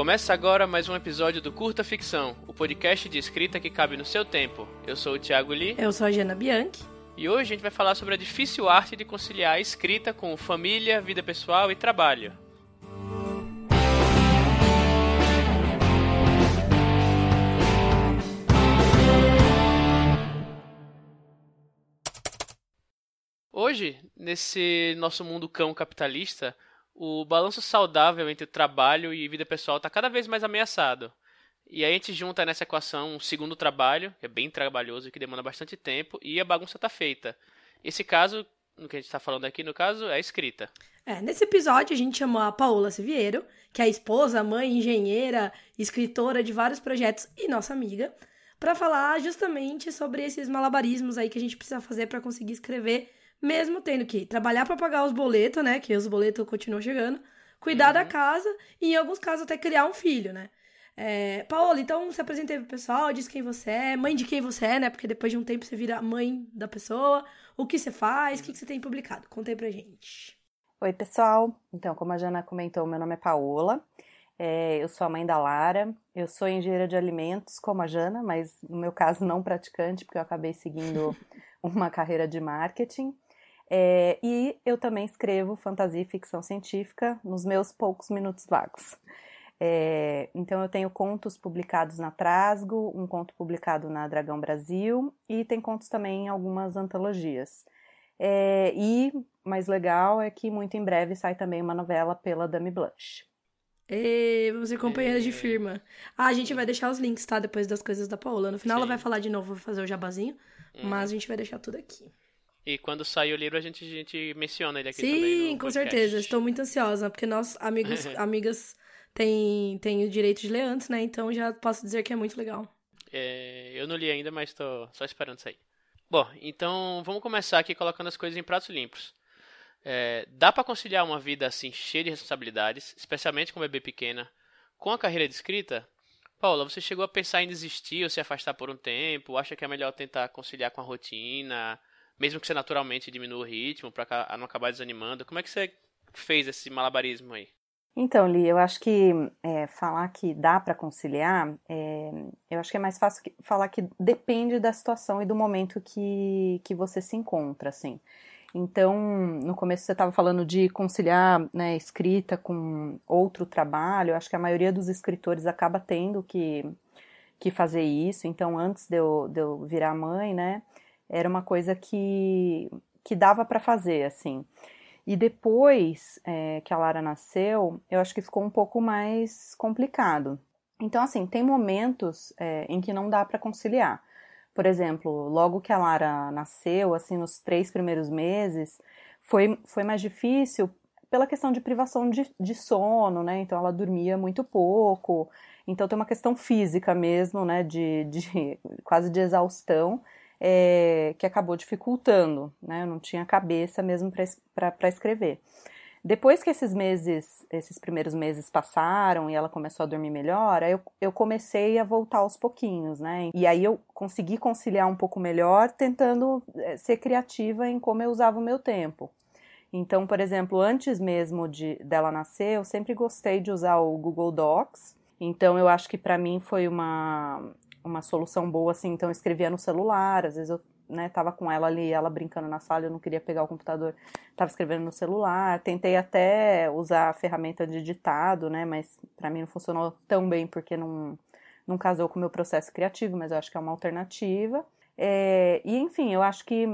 Começa agora mais um episódio do Curta Ficção, o podcast de escrita que cabe no seu tempo. Eu sou o Thiago Lee. Eu sou a Jana Bianchi. E hoje a gente vai falar sobre a difícil arte de conciliar a escrita com família, vida pessoal e trabalho. Hoje, nesse nosso mundo cão capitalista, o balanço saudável entre trabalho e vida pessoal está cada vez mais ameaçado. E aí a gente junta nessa equação um segundo trabalho, que é bem trabalhoso e que demanda bastante tempo, e a bagunça está feita. Esse caso, no que a gente está falando aqui, no caso, é a escrita. É, nesse episódio a gente chamou a Paola Siviero, que é esposa, mãe, engenheira, escritora de vários projetos e nossa amiga, para falar justamente sobre esses malabarismos aí que a gente precisa fazer para conseguir escrever mesmo tendo que trabalhar para pagar os boletos, né? Que os boletos continuam chegando, cuidar uhum. da casa e, em alguns casos, até criar um filho, né? É, Paola, então se apresentei pro pessoal, diz quem você é, mãe de quem você é, né? Porque depois de um tempo você vira mãe da pessoa. O que você faz, o que, que você tem publicado? Conta aí pra gente. Oi, pessoal. Então, como a Jana comentou, meu nome é Paola. É, eu sou a mãe da Lara. Eu sou engenheira de alimentos, como a Jana, mas no meu caso não praticante, porque eu acabei seguindo uma carreira de marketing. É, e eu também escrevo fantasia e ficção científica nos meus poucos minutos vagos. É, então eu tenho contos publicados na Trasgo, um conto publicado na Dragão Brasil e tem contos também em algumas antologias. É, e mais legal é que muito em breve sai também uma novela pela Dami Blush. E vamos ser companheiras de firma. Ah, a gente vai deixar os links, tá? Depois das coisas da Paola. No final Sim. ela vai falar de novo, vou fazer o jabazinho, hum. mas a gente vai deixar tudo aqui. E quando sair o livro, a gente, a gente menciona ele aqui Sim, também. Sim, com certeza. Estou muito ansiosa, porque nós, amigos, amigas, têm, têm o direito de ler antes, né? Então já posso dizer que é muito legal. É, eu não li ainda, mas estou só esperando sair. Bom, então vamos começar aqui colocando as coisas em pratos limpos. É, dá para conciliar uma vida assim cheia de responsabilidades, especialmente com bebê pequena, com a carreira de escrita? Paula, você chegou a pensar em desistir ou se afastar por um tempo? Acha que é melhor tentar conciliar com a rotina? Mesmo que você naturalmente diminua o ritmo para não acabar desanimando. Como é que você fez esse malabarismo aí? Então, Li, eu acho que é, falar que dá para conciliar, é, eu acho que é mais fácil que, falar que depende da situação e do momento que, que você se encontra, assim. Então, no começo você estava falando de conciliar né, escrita com outro trabalho, eu acho que a maioria dos escritores acaba tendo que, que fazer isso. Então, antes de eu, de eu virar mãe, né, era uma coisa que, que dava para fazer, assim. E depois é, que a Lara nasceu, eu acho que ficou um pouco mais complicado. Então, assim, tem momentos é, em que não dá para conciliar. Por exemplo, logo que a Lara nasceu, assim, nos três primeiros meses, foi, foi mais difícil pela questão de privação de, de sono, né? Então, ela dormia muito pouco. Então, tem uma questão física mesmo, né? De, de quase de exaustão é, que acabou dificultando, né? Eu não tinha cabeça mesmo para escrever. Depois que esses meses, esses primeiros meses passaram e ela começou a dormir melhor, aí eu, eu comecei a voltar aos pouquinhos, né? E aí eu consegui conciliar um pouco melhor, tentando é, ser criativa em como eu usava o meu tempo. Então, por exemplo, antes mesmo de dela nascer, eu sempre gostei de usar o Google Docs. Então, eu acho que para mim foi uma uma solução boa, assim, então eu escrevia no celular, às vezes eu né, tava com ela ali, ela brincando na sala, eu não queria pegar o computador, tava escrevendo no celular, tentei até usar a ferramenta de ditado, né, mas para mim não funcionou tão bem porque não, não casou com o meu processo criativo, mas eu acho que é uma alternativa. É, e enfim, eu acho que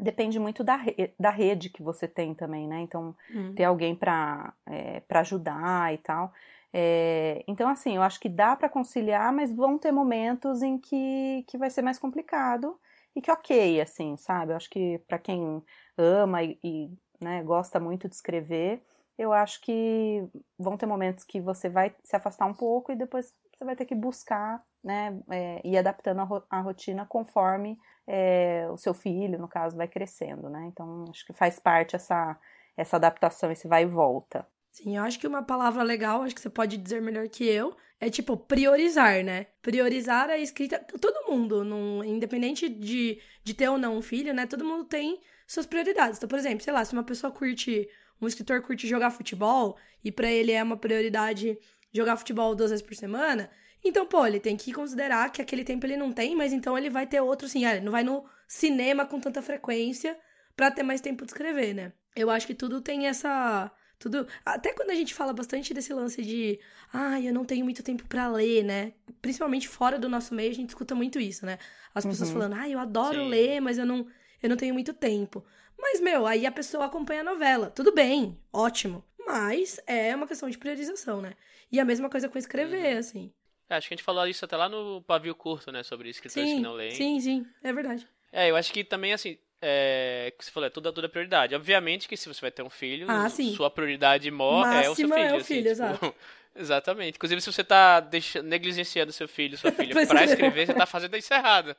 depende muito da, re da rede que você tem também, né, então hum. ter alguém para é, ajudar e tal. É, então, assim, eu acho que dá para conciliar, mas vão ter momentos em que, que vai ser mais complicado e que ok, assim, sabe? Eu acho que para quem ama e, e né, gosta muito de escrever, eu acho que vão ter momentos que você vai se afastar um pouco e depois você vai ter que buscar, né, é, ir adaptando a, ro a rotina conforme é, o seu filho, no caso, vai crescendo, né? Então, acho que faz parte essa, essa adaptação, esse vai e volta. Sim, eu acho que uma palavra legal, acho que você pode dizer melhor que eu, é tipo priorizar, né? Priorizar a escrita. Todo mundo, não, independente de, de ter ou não um filho, né? Todo mundo tem suas prioridades. Então, por exemplo, sei lá, se uma pessoa curte, um escritor curte jogar futebol e para ele é uma prioridade jogar futebol duas vezes por semana. Então, pô, ele tem que considerar que aquele tempo ele não tem, mas então ele vai ter outro, assim, ah, ele não vai no cinema com tanta frequência para ter mais tempo de escrever, né? Eu acho que tudo tem essa. Tudo. Até quando a gente fala bastante desse lance de. Ah, eu não tenho muito tempo para ler, né? Principalmente fora do nosso meio, a gente escuta muito isso, né? As pessoas uhum. falando, ah, eu adoro Sim. ler, mas eu não, eu não tenho muito tempo. Mas, meu, aí a pessoa acompanha a novela. Tudo bem, ótimo. Mas é uma questão de priorização, né? E a mesma coisa com escrever, uhum. assim. É, acho que a gente falou isso até lá no pavio curto, né? Sobre escritores sim, que não leem. Sim, sim, é verdade. É, eu acho que também, assim, é, que você falou, é tudo, tudo é prioridade. Obviamente que se você vai ter um filho, ah, sua prioridade maior é o seu filho. É o filho, assim. Tipo, exatamente. Inclusive, se você tá deixando, negligenciando seu filho, sua filha, pra escrever, você tá fazendo isso errado.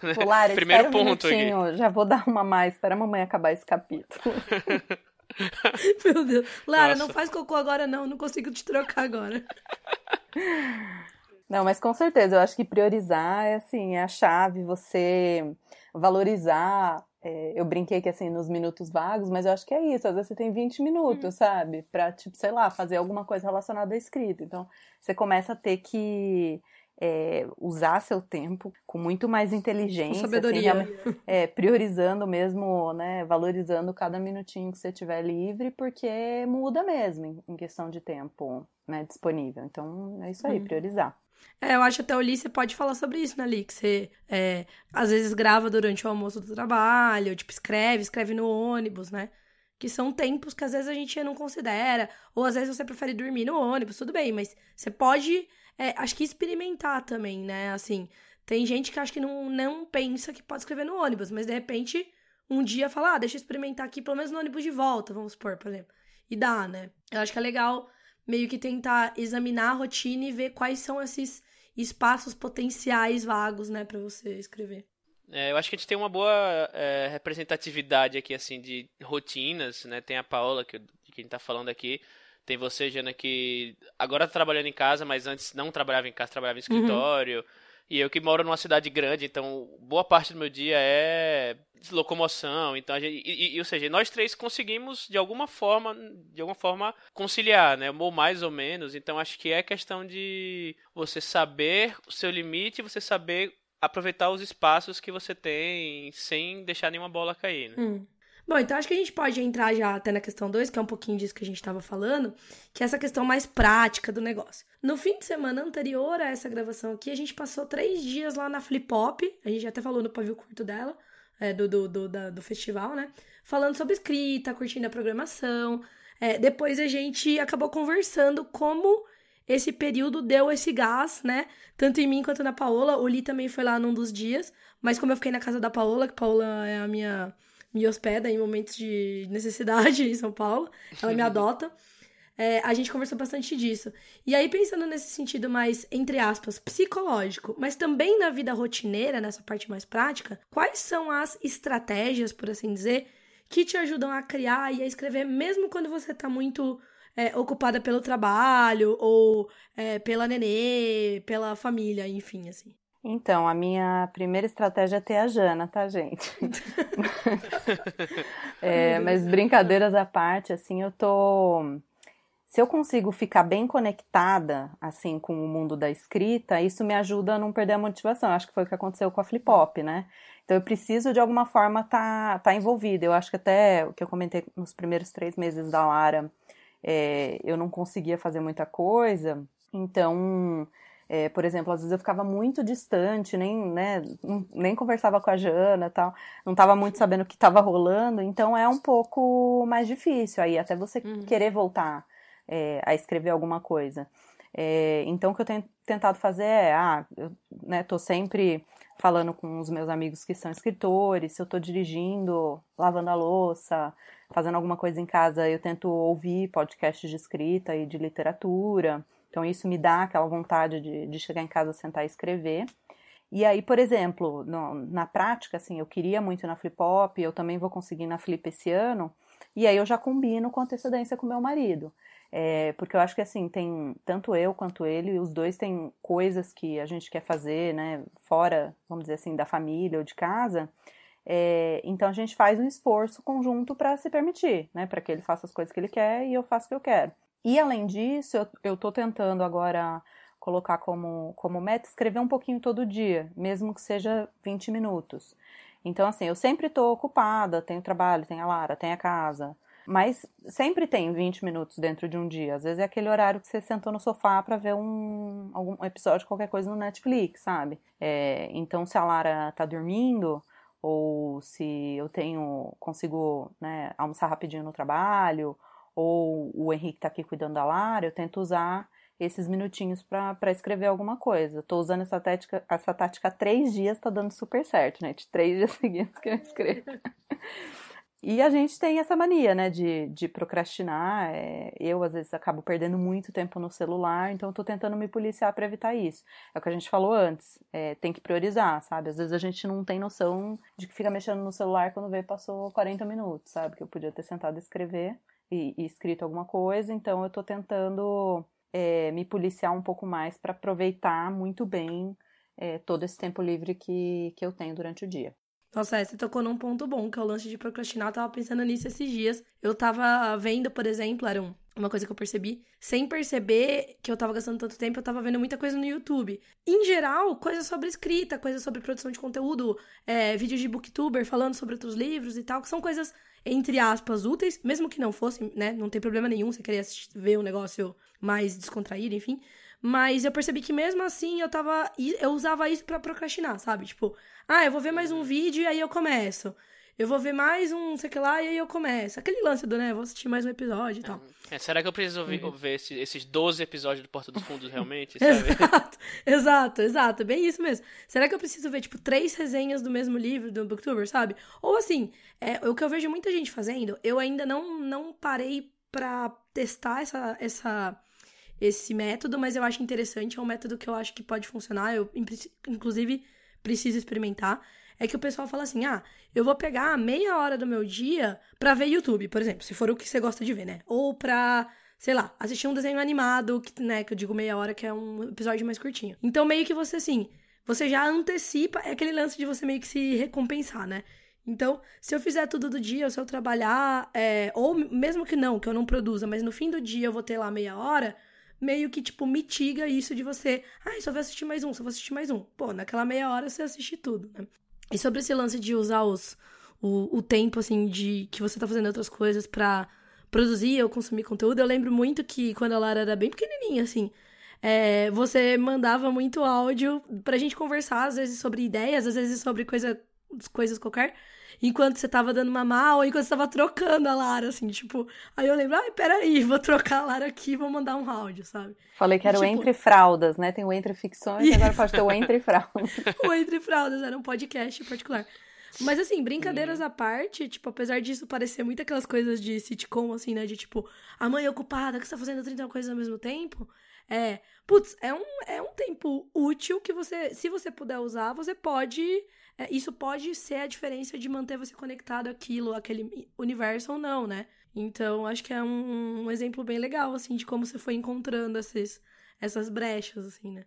Lara, Primeiro ponto um aqui. Já vou dar uma mais, espera a mamãe acabar esse capítulo. Meu Deus. Lara, Nossa. não faz cocô agora não, não consigo te trocar agora. Não, mas com certeza, eu acho que priorizar é assim, é a chave, você valorizar. É, eu brinquei que assim, nos minutos vagos, mas eu acho que é isso. Às vezes você tem 20 minutos, uhum. sabe? Pra, tipo, sei lá, fazer alguma coisa relacionada à escrita. Então, você começa a ter que é, usar seu tempo com muito mais inteligência, com sabedoria, assim, é, priorizando mesmo, né, valorizando cada minutinho que você tiver livre, porque muda mesmo em, em questão de tempo, né, disponível. Então é isso aí, hum. priorizar. É, eu acho até o você pode falar sobre isso, né, Lee? Que você, é, às vezes, grava durante o almoço do trabalho, tipo, escreve, escreve no ônibus, né? Que são tempos que às vezes a gente não considera, ou às vezes você prefere dormir no ônibus, tudo bem, mas você pode, é, acho que experimentar também, né? Assim, tem gente que acha que não, não pensa que pode escrever no ônibus, mas de repente, um dia fala, ah, deixa eu experimentar aqui, pelo menos no ônibus de volta, vamos supor, por exemplo. E dá, né? Eu acho que é legal meio que tentar examinar a rotina e ver quais são esses espaços potenciais vagos, né, para você escrever. É, eu acho que a gente tem uma boa é, representatividade aqui, assim, de rotinas, né? Tem a Paola, que, de quem tá falando aqui. Tem você, Jana, que agora tá trabalhando em casa, mas antes não trabalhava em casa, trabalhava em uhum. escritório. Uhum. E eu que moro numa cidade grande, então boa parte do meu dia é locomoção. Então, gente, e, e, ou seja, nós três conseguimos de alguma forma, de alguma forma conciliar, né? Ou mais ou menos. Então, acho que é questão de você saber o seu limite, você saber aproveitar os espaços que você tem sem deixar nenhuma bola cair. Né? Hum. Bom, então acho que a gente pode entrar já até na questão 2, que é um pouquinho disso que a gente estava falando, que é essa questão mais prática do negócio. No fim de semana anterior a essa gravação aqui, a gente passou três dias lá na Flip Pop, a gente até falou no pavio curto dela, é, do, do, do, da, do festival, né? Falando sobre escrita, curtindo a programação. É, depois a gente acabou conversando como esse período deu esse gás, né? Tanto em mim quanto na Paola. O Li também foi lá num dos dias, mas como eu fiquei na casa da Paola, que Paola é a minha me hospeda em momentos de necessidade em São Paulo, ela me adota. É, a gente conversou bastante disso. E aí, pensando nesse sentido mais, entre aspas, psicológico, mas também na vida rotineira, nessa parte mais prática, quais são as estratégias, por assim dizer, que te ajudam a criar e a escrever, mesmo quando você tá muito é, ocupada pelo trabalho, ou é, pela nenê, pela família, enfim, assim? Então, a minha primeira estratégia é ter a Jana, tá, gente? é, mas brincadeiras à parte, assim, eu tô. Se eu consigo ficar bem conectada, assim, com o mundo da escrita, isso me ajuda a não perder a motivação. Acho que foi o que aconteceu com a Flip Hop, né? Então, eu preciso, de alguma forma, estar tá, tá envolvida. Eu acho que até o que eu comentei nos primeiros três meses da Lara, é, eu não conseguia fazer muita coisa. Então, é, por exemplo, às vezes eu ficava muito distante, nem, né, nem conversava com a Jana tal, não estava muito sabendo o que estava rolando, então é um pouco mais difícil aí, até você uhum. querer voltar é, a escrever alguma coisa. É, então, o que eu tenho tentado fazer é, ah, eu né, tô sempre falando com os meus amigos que são escritores, se eu estou dirigindo, lavando a louça, fazendo alguma coisa em casa, eu tento ouvir podcasts de escrita e de literatura. Então, isso me dá aquela vontade de, de chegar em casa, sentar e escrever. E aí, por exemplo, no, na prática, assim, eu queria muito na Flip Hop, eu também vou conseguir na Flip esse ano, e aí eu já combino com antecedência com meu marido. É, porque eu acho que assim, tem tanto eu quanto ele, os dois têm coisas que a gente quer fazer, né, fora, vamos dizer assim, da família ou de casa. É, então a gente faz um esforço conjunto para se permitir, né, para que ele faça as coisas que ele quer e eu faço o que eu quero. E além disso, eu, tô tentando agora colocar como, como meta escrever um pouquinho todo dia, mesmo que seja 20 minutos. Então, assim, eu sempre estou ocupada, tenho trabalho, tenho a Lara, tenho a casa. Mas sempre tem 20 minutos dentro de um dia. Às vezes é aquele horário que você sentou no sofá para ver um, algum episódio, qualquer coisa no Netflix, sabe? É, então, se a Lara tá dormindo, ou se eu tenho, consigo né, almoçar rapidinho no trabalho, ou o Henrique tá aqui cuidando da Lara, eu tento usar esses minutinhos para escrever alguma coisa. Tô usando essa tática, essa tática há três dias, tá dando super certo, né? De três dias seguidos que eu escrevo. E a gente tem essa mania, né, de, de procrastinar. É, eu, às vezes, acabo perdendo muito tempo no celular, então estou tentando me policiar para evitar isso. É o que a gente falou antes, é, tem que priorizar, sabe? Às vezes a gente não tem noção de que fica mexendo no celular quando vê passou 40 minutos, sabe? Que eu podia ter sentado a escrever e, e escrito alguma coisa, então eu estou tentando é, me policiar um pouco mais para aproveitar muito bem é, todo esse tempo livre que, que eu tenho durante o dia. Nossa, você tocou num ponto bom, que é o lance de procrastinar. Eu tava pensando nisso esses dias. Eu tava vendo, por exemplo, era um, uma coisa que eu percebi, sem perceber que eu tava gastando tanto tempo, eu tava vendo muita coisa no YouTube. Em geral, coisas sobre escrita, coisas sobre produção de conteúdo, é, vídeos de booktuber falando sobre outros livros e tal, que são coisas, entre aspas, úteis, mesmo que não fossem, né? Não tem problema nenhum você querer assistir, ver um negócio mais descontraído, enfim. Mas eu percebi que mesmo assim eu tava. Eu usava isso para procrastinar, sabe? Tipo, ah, eu vou ver mais um vídeo e aí eu começo. Eu vou ver mais um, sei que lá, e aí eu começo. Aquele lance do, né? Vou assistir mais um episódio e tal. É, será que eu preciso ver, uhum. ver esses, esses 12 episódios do Porta dos Fundos realmente? exato, exato, exato. Bem isso mesmo. Será que eu preciso ver, tipo, três resenhas do mesmo livro do Booktuber, sabe? Ou assim, é, o que eu vejo muita gente fazendo, eu ainda não, não parei pra testar essa, essa esse método, mas eu acho interessante, é um método que eu acho que pode funcionar, eu inclusive preciso experimentar. É que o pessoal fala assim: "Ah, eu vou pegar meia hora do meu dia para ver YouTube, por exemplo, se for o que você gosta de ver, né? Ou pra sei lá, assistir um desenho animado, que, né, que eu digo meia hora, que é um episódio mais curtinho. Então, meio que você, assim, você já antecipa, é aquele lance de você meio que se recompensar, né? Então, se eu fizer tudo do dia, se eu trabalhar, é, ou mesmo que não, que eu não produza, mas no fim do dia eu vou ter lá meia hora, meio que, tipo, mitiga isso de você. Ah, só vou assistir mais um, só vou assistir mais um. Pô, naquela meia hora você assiste tudo, né? E sobre esse lance de usar os, o, o tempo, assim, de que você tá fazendo outras coisas pra produzir ou consumir conteúdo, eu lembro muito que quando a Lara era bem pequenininha, assim, é, você mandava muito áudio pra gente conversar, às vezes sobre ideias, às vezes sobre coisa, coisas qualquer enquanto você tava dando mamar ou enquanto você tava trocando a Lara, assim, tipo. Aí eu lembro, ai, peraí, vou trocar a Lara aqui vou mandar um áudio, sabe? Falei que era tipo... o Entre Fraldas, né? Tem o Entre Ficções e agora pode ter o Entre Fraldas. o Entre Fraldas era um podcast particular. Mas assim, brincadeiras à parte, tipo, apesar disso parecer muito aquelas coisas de sitcom, assim, né? De tipo, a mãe ocupada, que você tá fazendo 30 coisas ao mesmo tempo. É, putz, é um, é um tempo útil que você, se você puder usar, você pode é, isso pode ser a diferença de manter você conectado àquilo, aquele universo ou não, né? Então, acho que é um, um exemplo bem legal, assim, de como você foi encontrando esses, essas brechas, assim, né?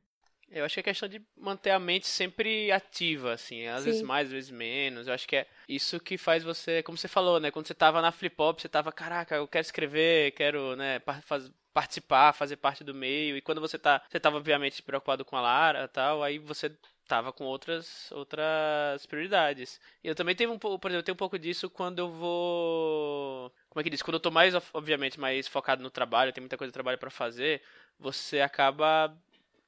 Eu acho que é questão de manter a mente sempre ativa, assim, às Sim. vezes mais, às vezes menos. Eu acho que é isso que faz você, como você falou, né? Quando você tava na flip hop, você tava, caraca, eu quero escrever, quero, né, faz, participar, fazer parte do meio. E quando você tá, você tava obviamente preocupado com a Lara, tal, aí você tava com outras outras prioridades. E eu também tenho um pouco, por exemplo, eu tenho um pouco disso quando eu vou, como é que diz, quando eu tô mais obviamente mais focado no trabalho, tem muita coisa de trabalho para fazer, você acaba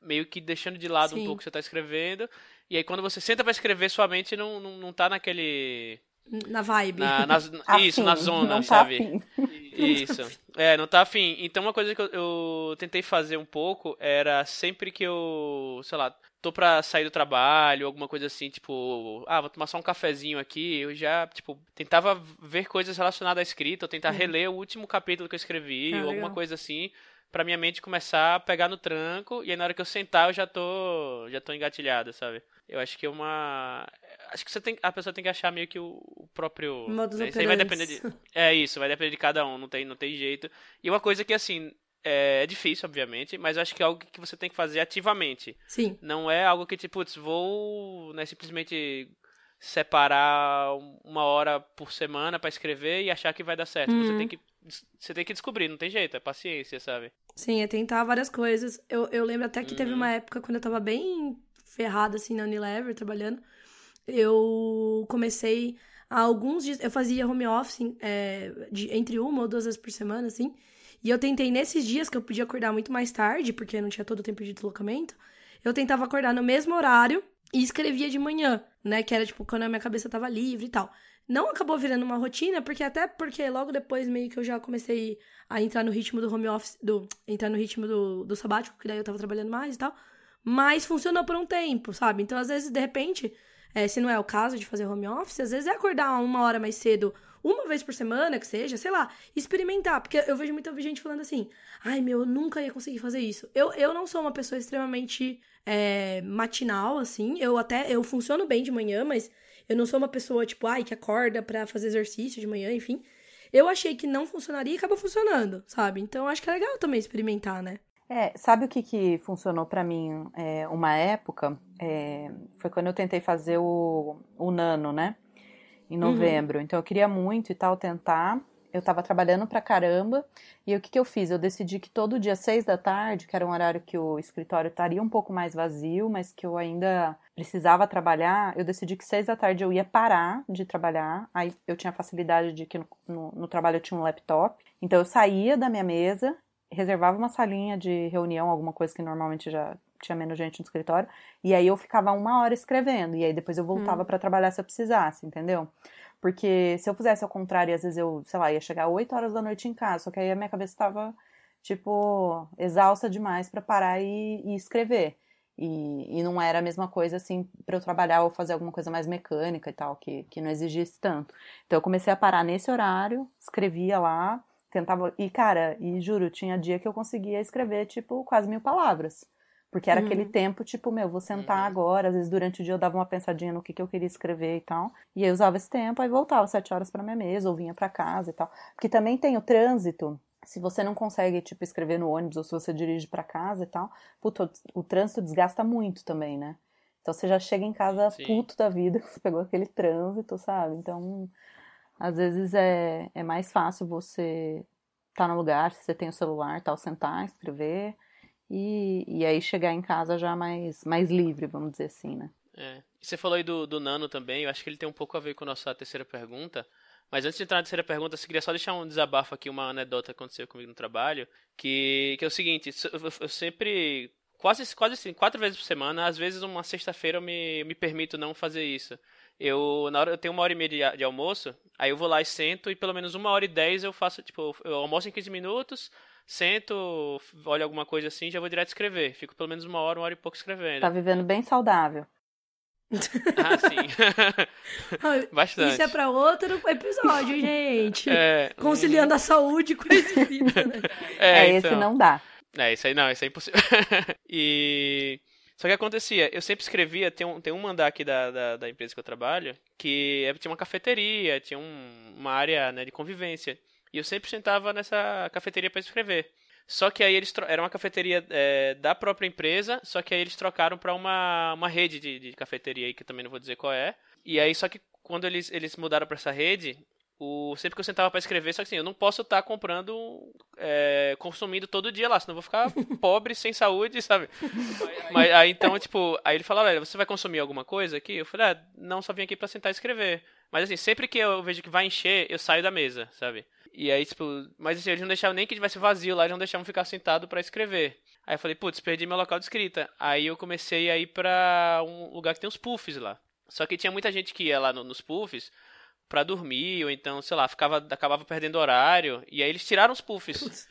meio que deixando de lado Sim. um pouco o que você tá escrevendo. E aí quando você senta para escrever, sua mente não, não, não tá naquele na vibe. Na, na, isso, na zona, não tá sabe? Tá isso. É, não tá afim. Então uma coisa que eu, eu, tentei fazer um pouco era sempre que eu, sei lá, tô pra sair do trabalho, alguma coisa assim, tipo, ah, vou tomar só um cafezinho aqui, eu já, tipo, tentava ver coisas relacionadas à escrita, ou tentar uhum. reler o último capítulo que eu escrevi, ah, ou alguma coisa assim, pra minha mente começar a pegar no tranco, e aí na hora que eu sentar eu já tô, já tô engatilhada, sabe? Eu acho que é uma... Acho que você tem, a pessoa tem que achar meio que o, o próprio... Modus né? Isso aí vai depender de... É isso, vai depender de cada um, não tem, não tem jeito. E uma coisa que, assim, é, é, difícil, obviamente, mas eu acho que é algo que você tem que fazer ativamente. Sim. Não é algo que, tipo, putz, vou né, simplesmente separar uma hora por semana para escrever e achar que vai dar certo. Uhum. Você tem que você tem que descobrir, não tem jeito, é paciência, sabe? Sim, é tentar várias coisas. Eu, eu lembro até que uhum. teve uma época quando eu tava bem ferrada assim na Unilever trabalhando, eu comecei há alguns dias, eu fazia home office é, de, entre uma ou duas vezes por semana, assim. E eu tentei nesses dias que eu podia acordar muito mais tarde, porque não tinha todo o tempo de deslocamento, eu tentava acordar no mesmo horário e escrevia de manhã, né? Que era tipo quando a minha cabeça tava livre e tal. Não acabou virando uma rotina, porque até porque logo depois meio que eu já comecei a entrar no ritmo do home office, do entrar no ritmo do, do sabático, que daí eu tava trabalhando mais e tal. Mas funcionou por um tempo, sabe? Então, às vezes, de repente, é, se não é o caso de fazer home office, às vezes é acordar uma hora mais cedo, uma vez por semana, que seja, sei lá, experimentar. Porque eu vejo muita gente falando assim, ai meu, eu nunca ia conseguir fazer isso. Eu, eu não sou uma pessoa extremamente é, matinal, assim. Eu até, eu funciono bem de manhã, mas eu não sou uma pessoa, tipo, ai, que acorda para fazer exercício de manhã, enfim. Eu achei que não funcionaria e acabou funcionando, sabe? Então acho que é legal também experimentar, né? É, sabe o que, que funcionou para mim é, uma época? É, foi quando eu tentei fazer o, o nano, né? Em uhum. novembro. Uhum. Então eu queria muito e tal tentar. Eu tava trabalhando pra caramba. E o que, que eu fiz? Eu decidi que todo dia, seis da tarde, que era um horário que o escritório estaria um pouco mais vazio, mas que eu ainda precisava trabalhar, eu decidi que seis da tarde eu ia parar de trabalhar. Aí eu tinha facilidade de que no, no, no trabalho eu tinha um laptop. Então eu saía da minha mesa reservava uma salinha de reunião, alguma coisa que normalmente já tinha menos gente no escritório, e aí eu ficava uma hora escrevendo, e aí depois eu voltava hum. para trabalhar se eu precisasse, entendeu? Porque se eu fizesse ao contrário, às vezes eu, sei lá, ia chegar 8 horas da noite em casa, só que aí a minha cabeça estava, tipo, exausta demais para parar e, e escrever. E, e, não era a mesma coisa assim para eu trabalhar ou fazer alguma coisa mais mecânica e tal, que, que não exigisse tanto. Então eu comecei a parar nesse horário, escrevia lá, tentava. E, cara, e juro, tinha dia que eu conseguia escrever, tipo, quase mil palavras. Porque era uhum. aquele tempo, tipo, meu, vou sentar uhum. agora. Às vezes durante o dia eu dava uma pensadinha no que, que eu queria escrever e tal. E aí usava esse tempo, aí voltava sete horas para minha mesa, ou vinha para casa e tal. Porque também tem o trânsito. Se você não consegue, tipo, escrever no ônibus ou se você dirige para casa e tal, puto, o trânsito desgasta muito também, né? Então você já chega em casa Sim. puto da vida, você pegou aquele trânsito, sabe? Então às vezes é, é mais fácil você estar tá no lugar, se você tem o celular, tal, sentar, escrever e, e aí chegar em casa já mais, mais livre, vamos dizer assim, né? É. Você falou aí do, do Nano também, eu acho que ele tem um pouco a ver com a nossa terceira pergunta. Mas antes de entrar na terceira pergunta, eu queria só deixar um desabafo aqui, uma anedota que aconteceu comigo no trabalho, que, que é o seguinte, eu, sempre, quase, quase assim, quatro vezes por semana, às vezes uma sexta-feira eu me, me permito não fazer isso eu na hora eu tenho uma hora e meia de, de, almoço, aí eu vou lá e sento e pelo menos uma hora e dez eu faço, tipo, eu almoço em 15 minutos, sento, olho alguma coisa assim já vou direto escrever. Fico pelo menos uma hora, uma hora e pouco escrevendo. Tá vivendo bem saudável. Ah, sim. Bastante. Isso é pra outro episódio, gente. É, Conciliando hum... a saúde com a vida, né? É, é então. esse não dá. É, isso aí não, isso é impossível. e só que acontecia, eu sempre escrevia, tem um, tem um andar aqui da, da, da empresa que eu trabalho, que é, tinha uma cafeteria, tinha um, uma área né, de convivência. E eu sempre sentava nessa cafeteria para escrever. Só que aí eles era uma cafeteria é, da própria empresa, só que aí eles trocaram para uma, uma rede de, de cafeteria aí, que também não vou dizer qual é. E aí, só que quando eles, eles mudaram para essa rede, o, sempre que eu sentava para escrever, só que assim, eu não posso estar tá comprando, é, consumindo todo dia lá, senão eu vou ficar pobre, sem saúde, sabe? Mas aí então, tipo, aí ele falava, você vai consumir alguma coisa aqui? Eu falei, ah, não, só vim aqui para sentar e escrever. Mas assim, sempre que eu vejo que vai encher, eu saio da mesa, sabe? E aí, tipo, mas assim, eles não deixavam nem que tivesse vazio lá, eles não deixavam ficar sentado para escrever. Aí eu falei, putz, perdi meu local de escrita. Aí eu comecei a ir pra um lugar que tem uns puffs lá. Só que tinha muita gente que ia lá no, nos puffs para dormir, ou então, sei lá, ficava, acabava perdendo horário. E aí eles tiraram os puffs. Putz.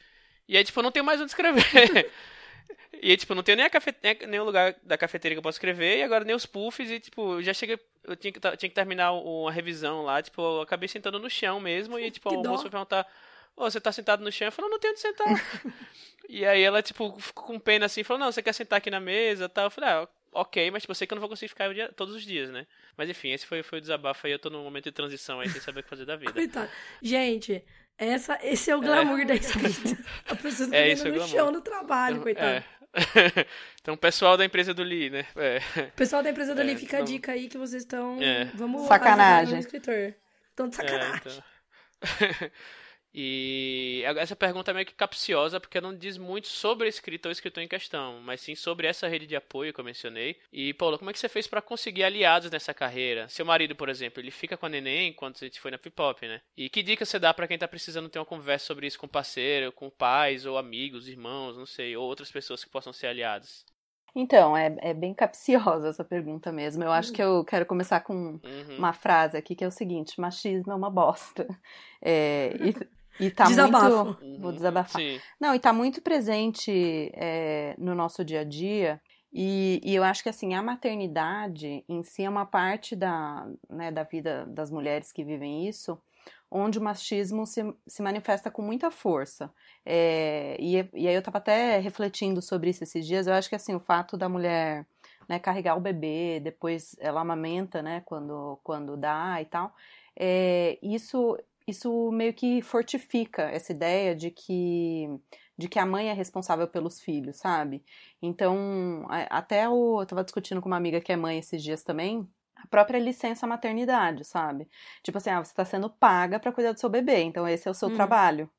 E aí, tipo, eu não tenho mais onde escrever. e tipo, não tenho nem, a cafe... nem o lugar da cafeteria que eu posso escrever, e agora nem os puffs, e tipo, já cheguei. Eu tinha que, tinha que terminar uma revisão lá, tipo, eu acabei sentando no chão mesmo, e tipo, o moço foi perguntar. Ô, oh, você tá sentado no chão? Eu falei, não, não tenho onde sentar. e aí ela, tipo, ficou com pena assim, falou, não, você quer sentar aqui na mesa tal? Eu falei, ah, ok, mas tipo, eu sei que eu não vou conseguir ficar dia, todos os dias, né? Mas enfim, esse foi, foi o desabafo aí. Eu tô num momento de transição aí, sem saber o que fazer da vida. Coitado. Gente, essa, esse é o glamour é. da escrita. A pessoa tá é, no chão no trabalho, coitado. É. então, pessoal da empresa do Lee, né? É. Pessoal da empresa do é, Lee, fica então... a dica aí que vocês estão. É. Vamos sacanagem. escritor. Estão de sacanagem. É, então... E essa pergunta é meio que capciosa porque não diz muito sobre o escritor ou escritor em questão, mas sim sobre essa rede de apoio que eu mencionei. E, Paulo, como é que você fez para conseguir aliados nessa carreira? Seu marido, por exemplo, ele fica com a neném enquanto a gente foi na Pipop, né? E que dica você dá para quem tá precisando ter uma conversa sobre isso com parceiro, com pais ou amigos, irmãos, não sei, ou outras pessoas que possam ser aliados? Então, é, é bem capciosa essa pergunta mesmo. Eu acho que eu quero começar com uhum. uma frase aqui que é o seguinte: machismo é uma bosta. É, e e tá Desabafo. muito. Vou desabafar. Sim. Não, e tá muito presente é, no nosso dia a dia. E, e, eu acho que assim, a maternidade em si é uma parte da, né, da vida das mulheres que vivem isso, onde o machismo se, se manifesta com muita força. É, e, e aí eu tava até refletindo sobre isso esses dias, eu acho que assim, o fato da mulher né, carregar o bebê, depois ela amamenta, né, quando, quando dá e tal, é, isso isso meio que fortifica essa ideia de que de que a mãe é responsável pelos filhos, sabe? Então, até eu tava discutindo com uma amiga que é mãe esses dias também, a própria licença maternidade, sabe? Tipo assim, ah, você tá sendo paga para cuidar do seu bebê, então esse é o seu hum. trabalho.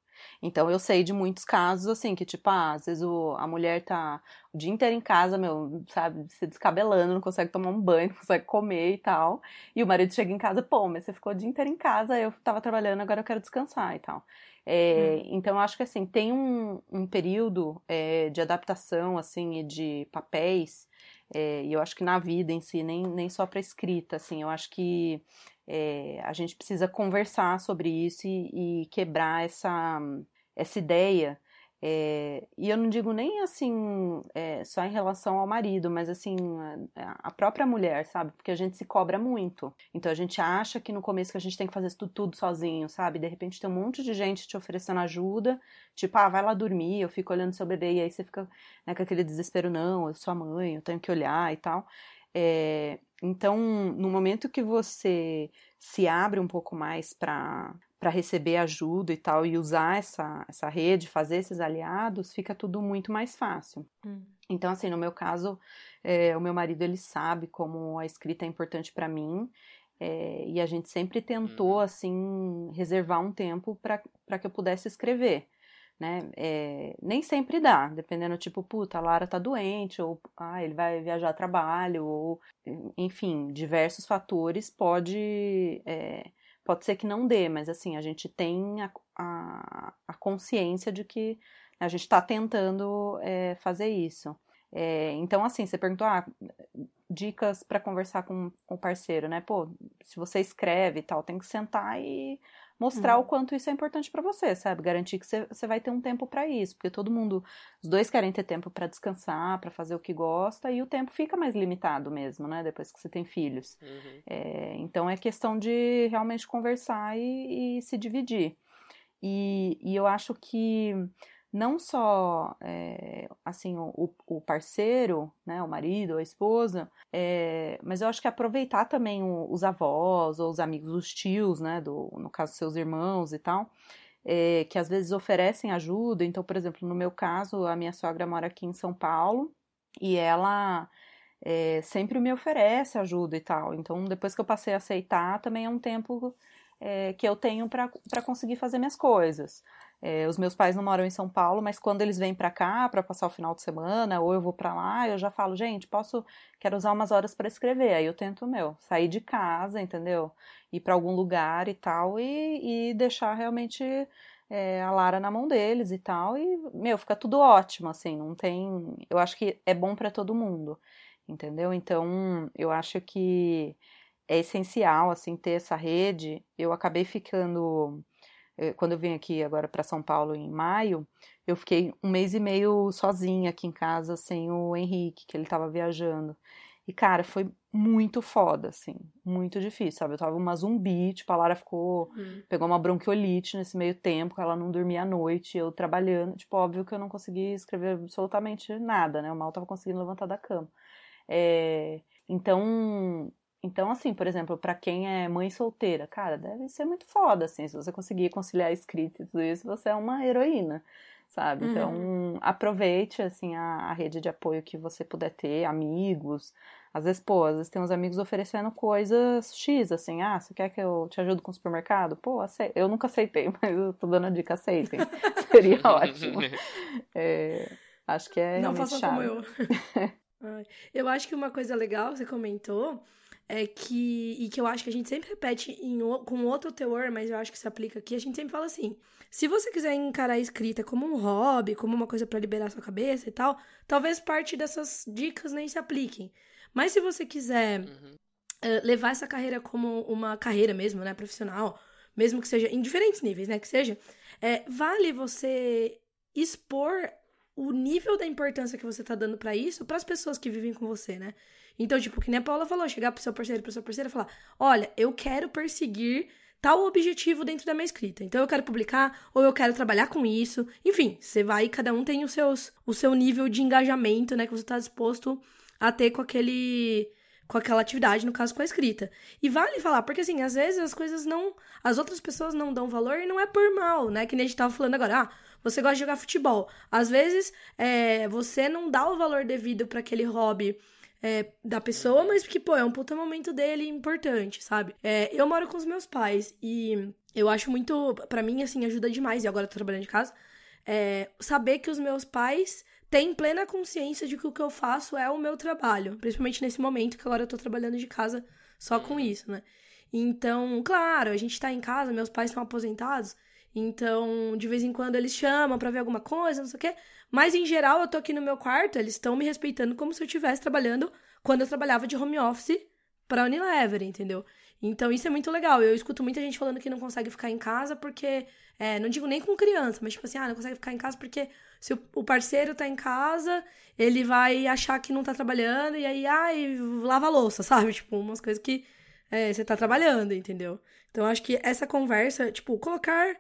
Então eu sei de muitos casos assim que tipo, ah, às vezes o, a mulher tá o dia inteiro em casa, meu, sabe, se descabelando, não consegue tomar um banho, não consegue comer e tal. E o marido chega em casa, pô, mas você ficou o dia inteiro em casa, eu tava trabalhando, agora eu quero descansar e tal. É, hum. Então eu acho que assim, tem um, um período é, de adaptação assim e de papéis é, e eu acho que na vida em si, nem, nem só para escrita, assim, eu acho que é, a gente precisa conversar sobre isso e, e quebrar essa, essa ideia. É, e eu não digo nem assim é, só em relação ao marido, mas assim a, a, própria mulher, sabe? Porque a gente se cobra muito. Então a gente acha que no começo que a gente tem que fazer tudo, tudo sozinho, sabe? De repente tem um monte de gente te oferecendo ajuda, tipo, ah, vai lá dormir, eu fico olhando seu bebê, e aí você fica né, com aquele desespero, não, eu sou a mãe, eu tenho que olhar e tal. É, então, no momento que você se abre um pouco mais para para receber ajuda e tal e usar essa, essa rede, fazer esses aliados, fica tudo muito mais fácil. Hum. Então, assim, no meu caso, é, o meu marido ele sabe como a escrita é importante para mim é, e a gente sempre tentou, uhum. assim, reservar um tempo para que eu pudesse escrever né? É, nem sempre dá, dependendo, tipo, puta, a Lara tá doente, ou ah, ele vai viajar a trabalho, ou enfim, diversos fatores pode. É, pode ser que não dê, mas assim, a gente tem a, a, a consciência de que a gente está tentando é, fazer isso. É, então, assim, você perguntou, ah, dicas para conversar com o parceiro, né? Pô, se você escreve e tal, tem que sentar e mostrar uhum. o quanto isso é importante para você, sabe? Garantir que você vai ter um tempo para isso, porque todo mundo, os dois querem ter tempo para descansar, para fazer o que gosta, e o tempo fica mais limitado mesmo, né? Depois que você tem filhos. Uhum. É, então é questão de realmente conversar e, e se dividir. E, e eu acho que não só é, assim o, o, parceiro, né, o marido, a esposa, é, mas eu acho que aproveitar também o, os avós ou os amigos, os tios, né, do, no caso seus irmãos e tal, é, que às vezes oferecem ajuda. Então, por exemplo, no meu caso, a minha sogra mora aqui em São Paulo e ela é, sempre me oferece ajuda e tal. Então, depois que eu passei a aceitar, também é um tempo é, que eu tenho para conseguir fazer minhas coisas. É, os meus pais não moram em São Paulo, mas quando eles vêm para cá para passar o final de semana, ou eu vou para lá, eu já falo, gente, posso, quero usar umas horas para escrever. Aí eu tento, meu, sair de casa, entendeu? Ir para algum lugar e tal, e, e deixar realmente é, a Lara na mão deles e tal, e, meu, fica tudo ótimo, assim, não tem. Eu acho que é bom para todo mundo, entendeu? Então, eu acho que é essencial, assim, ter essa rede. Eu acabei ficando eh, quando eu vim aqui agora para São Paulo em maio, eu fiquei um mês e meio sozinha aqui em casa sem o Henrique, que ele estava viajando. E, cara, foi muito foda, assim, muito difícil, sabe? Eu tava uma zumbi, tipo, a Lara ficou, hum. pegou uma bronquiolite nesse meio tempo, ela não dormia à noite, eu trabalhando, tipo, óbvio que eu não consegui escrever absolutamente nada, né? Eu mal tava conseguindo levantar da cama. É, então, então, assim, por exemplo, para quem é mãe solteira, cara, deve ser muito foda, assim, se você conseguir conciliar a escrita e tudo isso, você é uma heroína, sabe? Uhum. Então, aproveite, assim, a, a, rede de apoio que você puder ter, amigos. Às vezes, pô, às vezes tem uns amigos oferecendo coisas X, assim, ah, você quer que eu te ajude com o supermercado? Pô, aceito. eu nunca aceitei, mas eu tô dando a dica, aceitem. Seria ótimo. É, acho que é Não façam como eu. eu acho que uma coisa legal, você comentou, é que, e que eu acho que a gente sempre repete em, com outro teor, mas eu acho que se aplica aqui, a gente sempre fala assim, se você quiser encarar a escrita como um hobby, como uma coisa para liberar sua cabeça e tal, talvez parte dessas dicas nem se apliquem. Mas se você quiser uhum. uh, levar essa carreira como uma carreira mesmo, né, profissional, mesmo que seja em diferentes níveis, né, que seja, é, vale você expor o nível da importância que você tá dando para isso para as pessoas que vivem com você, né? Então, tipo, que nem a Paula falou, chegar pro seu parceiro, pro sua parceira e falar: "Olha, eu quero perseguir tal objetivo dentro da minha escrita. Então eu quero publicar ou eu quero trabalhar com isso. Enfim, você vai, cada um tem os seus, o seu nível de engajamento, né, que você está disposto a ter com aquele com aquela atividade, no caso com a escrita. E vale falar, porque assim, às vezes as coisas não, as outras pessoas não dão valor e não é por mal, né? Que nem a gente tava falando agora, ah, você gosta de jogar futebol. Às vezes, é, você não dá o valor devido para aquele hobby é, da pessoa, mas que, pô, é um puta momento dele importante, sabe? É, eu moro com os meus pais e eu acho muito, para mim, assim, ajuda demais, e agora eu tô trabalhando de casa, é, saber que os meus pais têm plena consciência de que o que eu faço é o meu trabalho, principalmente nesse momento que agora eu tô trabalhando de casa só com isso, né? Então, claro, a gente tá em casa, meus pais são aposentados, então, de vez em quando eles chamam para ver alguma coisa, não sei o quê. Mas em geral, eu tô aqui no meu quarto, eles estão me respeitando como se eu estivesse trabalhando quando eu trabalhava de home office pra Unilever, entendeu? Então isso é muito legal. Eu escuto muita gente falando que não consegue ficar em casa porque. É, não digo nem com criança, mas tipo assim, ah, não consegue ficar em casa porque se o parceiro tá em casa, ele vai achar que não tá trabalhando e aí, ai, lava a louça, sabe? Tipo, umas coisas que é, você tá trabalhando, entendeu? Então acho que essa conversa, tipo, colocar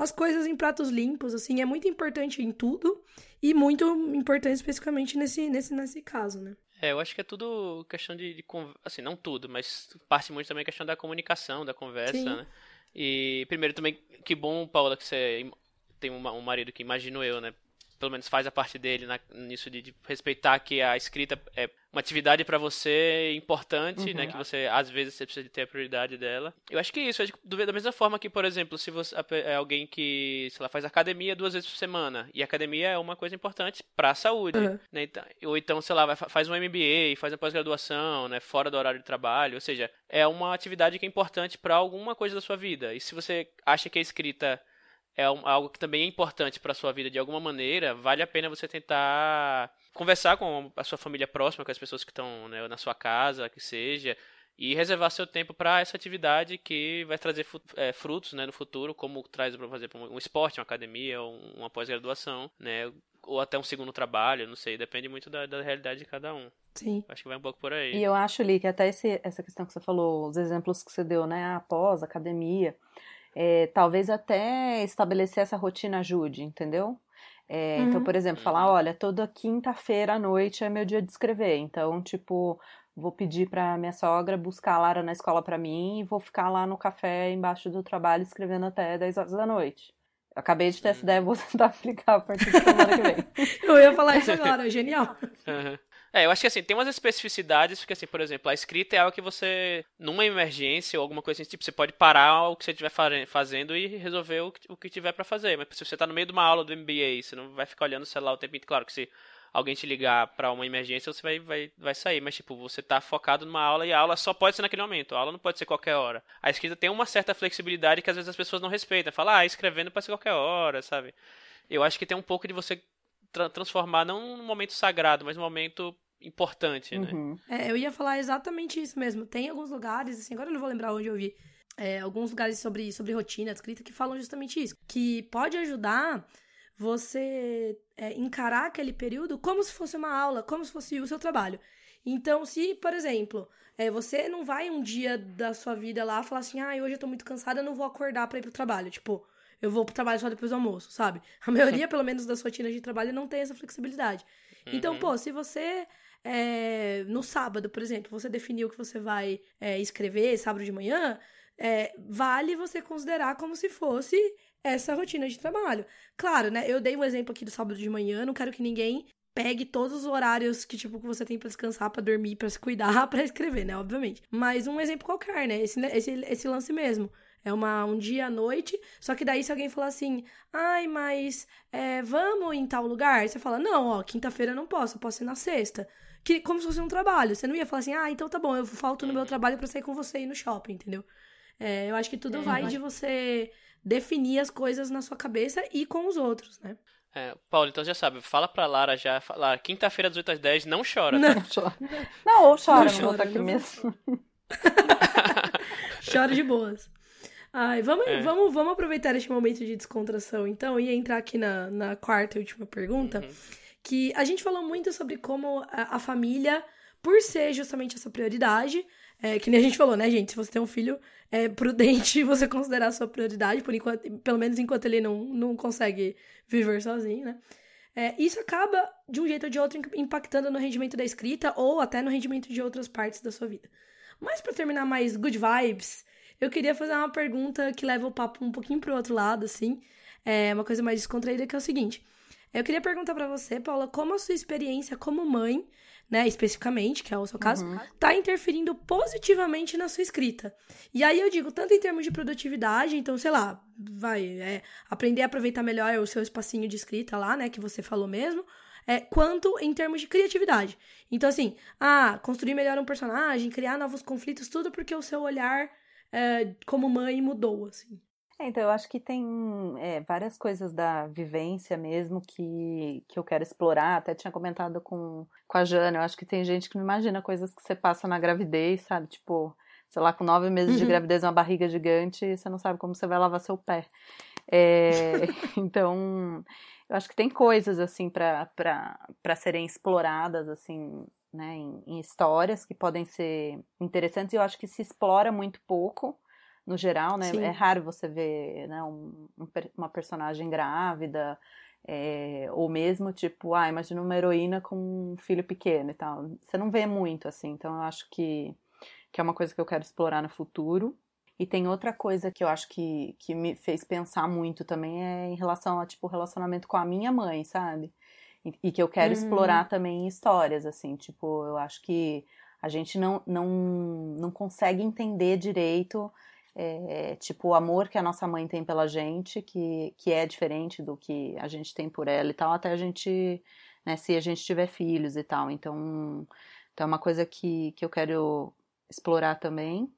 as coisas em pratos limpos, assim, é muito importante em tudo e muito importante especificamente nesse, nesse, nesse caso, né? É, eu acho que é tudo questão de, de, assim, não tudo, mas parte muito também questão da comunicação, da conversa, Sim. né? E primeiro também, que bom, Paula, que você tem um marido que imagino eu, né? Pelo menos faz a parte dele na, nisso de, de, respeitar que a escrita é uma atividade para você importante, né, uhum. né? Que você, às vezes, você precisa ter a prioridade dela. Eu acho que é isso, da mesma forma que, por exemplo, se você é alguém que, sei lá, faz academia duas vezes por semana, e academia é uma coisa importante para a saúde, uhum. né? Então, ou então, sei lá, vai, faz um MBA, faz uma pós-graduação, né? Fora do horário de trabalho, ou seja, é uma atividade que é importante para alguma coisa da sua vida. E se você acha que a escrita é algo que também é importante para sua vida de alguma maneira, vale a pena você tentar conversar com a sua família próxima, com as pessoas que estão né, na sua casa, que seja, e reservar seu tempo para essa atividade que vai trazer é, frutos né, no futuro, como traz, por exemplo, um esporte, uma academia, uma pós-graduação, né, ou até um segundo trabalho, não sei, depende muito da, da realidade de cada um. Sim. Acho que vai um pouco por aí. E eu acho, Li, que até esse, essa questão que você falou, os exemplos que você deu, né, após academia, é, talvez até estabelecer essa rotina ajude, entendeu? É, então, uhum. Então, por exemplo, falar, uhum. olha, toda quinta-feira à noite é meu dia de escrever. Então, tipo, vou pedir para minha sogra buscar a Lara na escola para mim e vou ficar lá no café embaixo do trabalho escrevendo até 10 horas da noite. Eu acabei de ter essa ideia, vou tentar aplicar a partir da semana que vem. Eu ia falar isso agora, genial. Uhum. É, eu acho que assim, tem umas especificidades, porque assim, por exemplo, a escrita é algo que você, numa emergência ou alguma coisa assim, tipo, você pode parar o que você estiver fazendo e resolver o que, o que tiver para fazer. Mas se você tá no meio de uma aula do MBA, você não vai ficar olhando o celular o tempo inteiro. Claro que se alguém te ligar para uma emergência, você vai, vai, vai sair. Mas, tipo, você tá focado numa aula e a aula só pode ser naquele momento. A aula não pode ser qualquer hora. A escrita tem uma certa flexibilidade que às vezes as pessoas não respeitam. Fala, ah, escrevendo pode ser qualquer hora, sabe? Eu acho que tem um pouco de você tra transformar não num momento sagrado, mas num momento importante, né? Uhum. É, eu ia falar exatamente isso mesmo. Tem alguns lugares, assim, agora eu não vou lembrar onde eu vi, é, alguns lugares sobre, sobre rotina, escrita, que falam justamente isso. Que pode ajudar você é, encarar aquele período como se fosse uma aula, como se fosse o seu trabalho. Então, se, por exemplo, é, você não vai um dia da sua vida lá falar assim, ah, hoje eu tô muito cansada, eu não vou acordar pra ir pro trabalho. Tipo, eu vou pro trabalho só depois do almoço, sabe? A maioria, pelo menos, das rotinas de trabalho não tem essa flexibilidade. Então, uhum. pô, se você é, no sábado, por exemplo, você definiu que você vai é, escrever sábado de manhã, é, vale você considerar como se fosse essa rotina de trabalho. Claro, né? Eu dei um exemplo aqui do sábado de manhã, não quero que ninguém pegue todos os horários que, tipo, que você tem para descansar, para dormir, para se cuidar, para escrever, né? Obviamente. Mas um exemplo qualquer, né? Esse, esse, esse lance mesmo. É uma, um dia à noite, só que daí se alguém falar assim, ai, mas é, vamos em tal lugar? Você fala, não, ó, quinta-feira eu não posso, eu posso ir na sexta. Que, como se fosse um trabalho. Você não ia falar assim, ah, então tá bom, eu falto no meu trabalho para sair com você e ir no shopping, entendeu? É, eu acho que tudo é, vai de você definir as coisas na sua cabeça e com os outros, né? É, Paulo, então já sabe, fala pra Lara já, Lara, quinta-feira das 8 às 10, não chora, tá? Não, chora. Não, ou chora, não, chora, aqui não... mesmo. chora de boas. Ai, vamos, é. vamos, vamos aproveitar este momento de descontração, então, e entrar aqui na, na quarta e última pergunta, uhum. que a gente falou muito sobre como a, a família, por ser justamente essa prioridade, é, que nem a gente falou, né, gente? Se você tem um filho, é prudente você considerar a sua prioridade, por enquanto, pelo menos enquanto ele não, não consegue viver sozinho, né? É, isso acaba, de um jeito ou de outro, impactando no rendimento da escrita ou até no rendimento de outras partes da sua vida. Mas para terminar mais good vibes, eu queria fazer uma pergunta que leva o papo um pouquinho pro outro lado, assim. É uma coisa mais descontraída, que é o seguinte. Eu queria perguntar para você, Paula, como a sua experiência como mãe né, especificamente, que é o seu caso, uhum. tá interferindo positivamente na sua escrita. E aí eu digo, tanto em termos de produtividade, então, sei lá, vai é, aprender a aproveitar melhor o seu espacinho de escrita lá, né, que você falou mesmo, é, quanto em termos de criatividade. Então, assim, ah, construir melhor um personagem, criar novos conflitos, tudo porque o seu olhar é, como mãe mudou, assim. É, então, eu acho que tem é, várias coisas da vivência mesmo que, que eu quero explorar. Até tinha comentado com, com a Jana, eu acho que tem gente que não imagina coisas que você passa na gravidez, sabe? Tipo, sei lá, com nove meses de uhum. gravidez, uma barriga gigante, e você não sabe como você vai lavar seu pé. É, então, eu acho que tem coisas, assim, para serem exploradas, assim, né, em, em histórias que podem ser interessantes, e eu acho que se explora muito pouco no geral, né? Sim. É raro você ver né, um, uma personagem grávida, é, ou mesmo tipo, ah, imagina uma heroína com um filho pequeno e tal. Você não vê muito assim, então eu acho que, que é uma coisa que eu quero explorar no futuro. E tem outra coisa que eu acho que, que me fez pensar muito também é em relação a tipo relacionamento com a minha mãe, sabe? E, e que eu quero uhum. explorar também histórias, assim, tipo, eu acho que a gente não, não, não consegue entender direito é, tipo o amor que a nossa mãe tem pela gente, que, que é diferente do que a gente tem por ela e tal, até a gente, né, se a gente tiver filhos e tal. Então, então é uma coisa que, que eu quero explorar também.